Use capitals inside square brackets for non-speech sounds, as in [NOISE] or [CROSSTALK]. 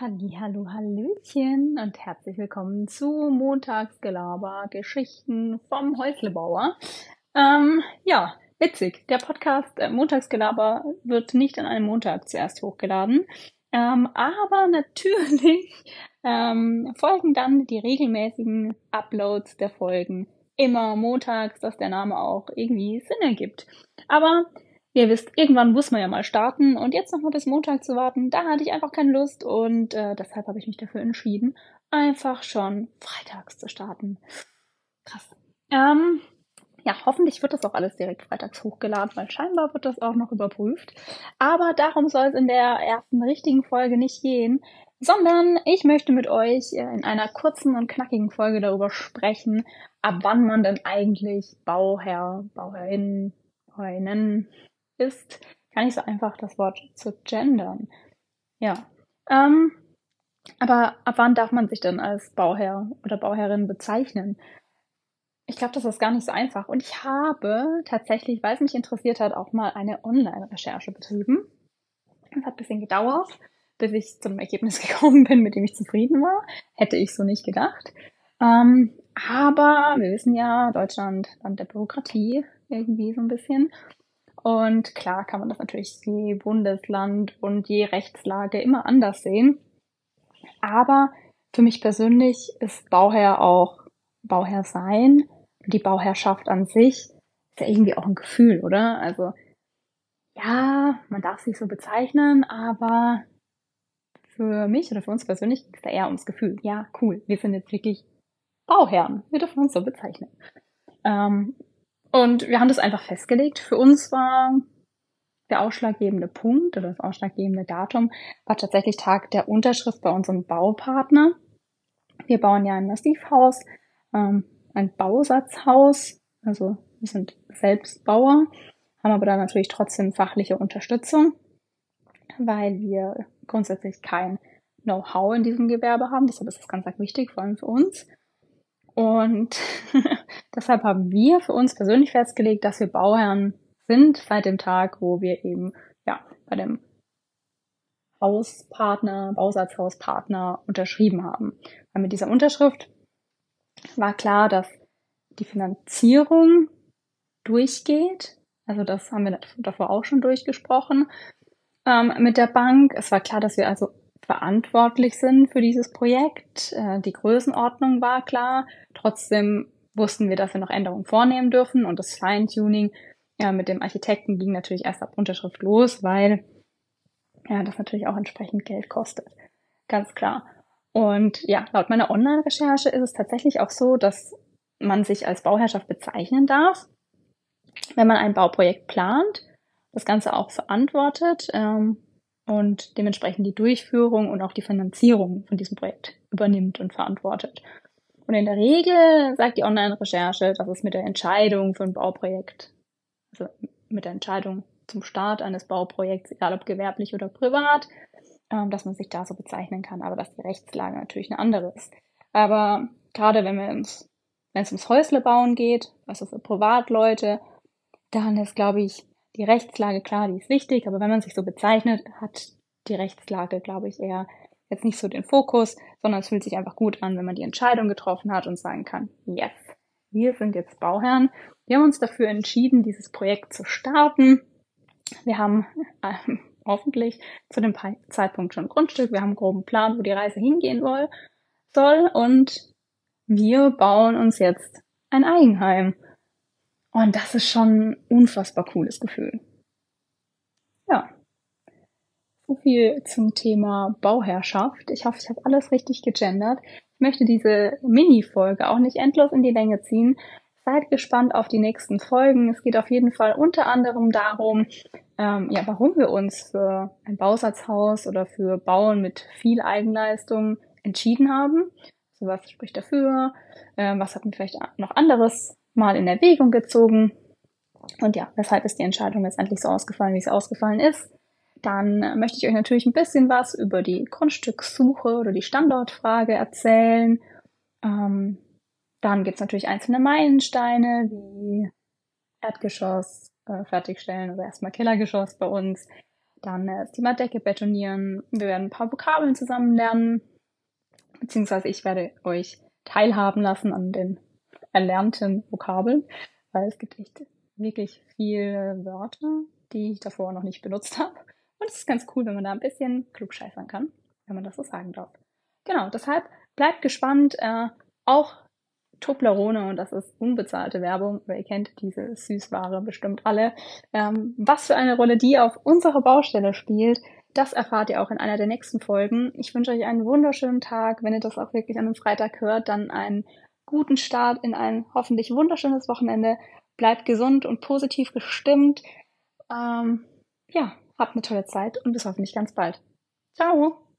Hallo, Hallöchen und herzlich willkommen zu Montagsgelaber Geschichten vom Häuslebauer. Ähm, ja, witzig. Der Podcast äh, Montagsgelaber wird nicht an einem Montag zuerst hochgeladen, ähm, aber natürlich ähm, folgen dann die regelmäßigen Uploads der Folgen immer montags, dass der Name auch irgendwie Sinn ergibt. Aber ihr wisst, irgendwann muss man ja mal starten und jetzt noch mal bis Montag zu warten, da hatte ich einfach keine Lust und äh, deshalb habe ich mich dafür entschieden, einfach schon freitags zu starten. Krass. Ähm, ja, hoffentlich wird das auch alles direkt freitags hochgeladen, weil scheinbar wird das auch noch überprüft. Aber darum soll es in der ersten richtigen Folge nicht gehen, sondern ich möchte mit euch äh, in einer kurzen und knackigen Folge darüber sprechen, ab wann man denn eigentlich Bauherr, Bauherrin, Bauherrinnen ist, gar nicht so einfach, das Wort zu gendern. Ja. Ähm, aber ab wann darf man sich denn als Bauherr oder Bauherrin bezeichnen? Ich glaube, das ist gar nicht so einfach. Und ich habe tatsächlich, weil es mich interessiert hat, auch mal eine Online-Recherche betrieben. Es hat ein bisschen gedauert, bis ich zum Ergebnis [LAUGHS] gekommen bin, mit dem ich zufrieden war. Hätte ich so nicht gedacht. Ähm, aber wir wissen ja, Deutschland, Land der Bürokratie, irgendwie so ein bisschen. Und klar kann man das natürlich je Bundesland und je Rechtslage immer anders sehen. Aber für mich persönlich ist Bauherr auch Bauherr sein. Die Bauherrschaft an sich ist ja irgendwie auch ein Gefühl, oder? Also, ja, man darf sich so bezeichnen, aber für mich oder für uns persönlich geht es da eher ums Gefühl. Ja, cool, wir sind jetzt wirklich Bauherren. Wir dürfen uns so bezeichnen. Ähm, und wir haben das einfach festgelegt. Für uns war der ausschlaggebende Punkt oder das ausschlaggebende Datum war tatsächlich Tag der Unterschrift bei unserem Baupartner. Wir bauen ja ein Massivhaus, ähm, ein Bausatzhaus, also wir sind selbst Bauer, haben aber da natürlich trotzdem fachliche Unterstützung, weil wir grundsätzlich kein Know-how in diesem Gewerbe haben. Deshalb ist das ganz, ganz wichtig, vor allem für uns. Und [LAUGHS] deshalb haben wir für uns persönlich festgelegt, dass wir Bauherren sind seit dem Tag, wo wir eben ja bei dem Hauspartner, Bausatzhauspartner unterschrieben haben. Weil mit dieser Unterschrift war klar, dass die Finanzierung durchgeht. Also das haben wir davor auch schon durchgesprochen ähm, mit der Bank. Es war klar, dass wir also verantwortlich sind für dieses Projekt. Äh, die Größenordnung war klar. Trotzdem wussten wir, dass wir noch Änderungen vornehmen dürfen und das Feintuning ja, mit dem Architekten ging natürlich erst ab Unterschrift los, weil ja, das natürlich auch entsprechend Geld kostet. Ganz klar. Und ja, laut meiner Online-Recherche ist es tatsächlich auch so, dass man sich als Bauherrschaft bezeichnen darf, wenn man ein Bauprojekt plant, das Ganze auch verantwortet ähm, und dementsprechend die Durchführung und auch die Finanzierung von diesem Projekt übernimmt und verantwortet. Und in der Regel sagt die Online-Recherche, dass es mit der Entscheidung für ein Bauprojekt, also mit der Entscheidung zum Start eines Bauprojekts, egal ob gewerblich oder privat, ähm, dass man sich da so bezeichnen kann, aber dass die Rechtslage natürlich eine andere ist. Aber gerade wenn es ums Häuslebauen geht, also für Privatleute, dann ist, glaube ich, die Rechtslage, klar, die ist wichtig, aber wenn man sich so bezeichnet, hat die Rechtslage, glaube ich, eher jetzt nicht so den Fokus, sondern es fühlt sich einfach gut an, wenn man die Entscheidung getroffen hat und sagen kann, yes, wir sind jetzt Bauherren. Wir haben uns dafür entschieden, dieses Projekt zu starten. Wir haben äh, hoffentlich zu dem Zeitpunkt schon Grundstück. Wir haben einen groben Plan, wo die Reise hingehen soll. Und wir bauen uns jetzt ein Eigenheim. Und das ist schon ein unfassbar cooles Gefühl. Ja. So viel zum Thema Bauherrschaft. Ich hoffe, ich habe alles richtig gegendert. Ich möchte diese Mini-Folge auch nicht endlos in die Länge ziehen. Seid gespannt auf die nächsten Folgen. Es geht auf jeden Fall unter anderem darum, ähm, ja, warum wir uns für ein Bausatzhaus oder für Bauen mit viel Eigenleistung entschieden haben. Also was spricht dafür? Ähm, was hatten wir vielleicht noch anderes mal in Erwägung gezogen. Und ja, weshalb ist die Entscheidung letztendlich so ausgefallen, wie es ausgefallen ist. Dann möchte ich euch natürlich ein bisschen was über die Grundstückssuche oder die Standortfrage erzählen. Ähm, dann gibt's natürlich einzelne Meilensteine wie Erdgeschoss äh, fertigstellen oder erstmal Kellergeschoss bei uns. dann äh, Steamerdecke betonieren. Wir werden ein paar Vokabeln zusammen lernen, beziehungsweise ich werde euch teilhaben lassen an den erlernten Vokabeln, weil es gibt echt wirklich viele Wörter, die ich davor noch nicht benutzt [LAUGHS] habe. Und es ist ganz cool, wenn man da ein bisschen klugscheißern kann, wenn man das so sagen darf. Genau, deshalb bleibt gespannt. Äh, auch Toblerone, und das ist unbezahlte Werbung, weil ihr kennt diese Süßware bestimmt alle. Ähm, was für eine Rolle die auf unserer Baustelle spielt, das erfahrt ihr auch in einer der nächsten Folgen. Ich wünsche euch einen wunderschönen Tag. Wenn ihr das auch wirklich an einem Freitag hört, dann einen guten Start in ein hoffentlich wunderschönes Wochenende. Bleibt gesund und positiv gestimmt. Ähm, ja, habt eine tolle Zeit und bis hoffentlich ganz bald. Ciao!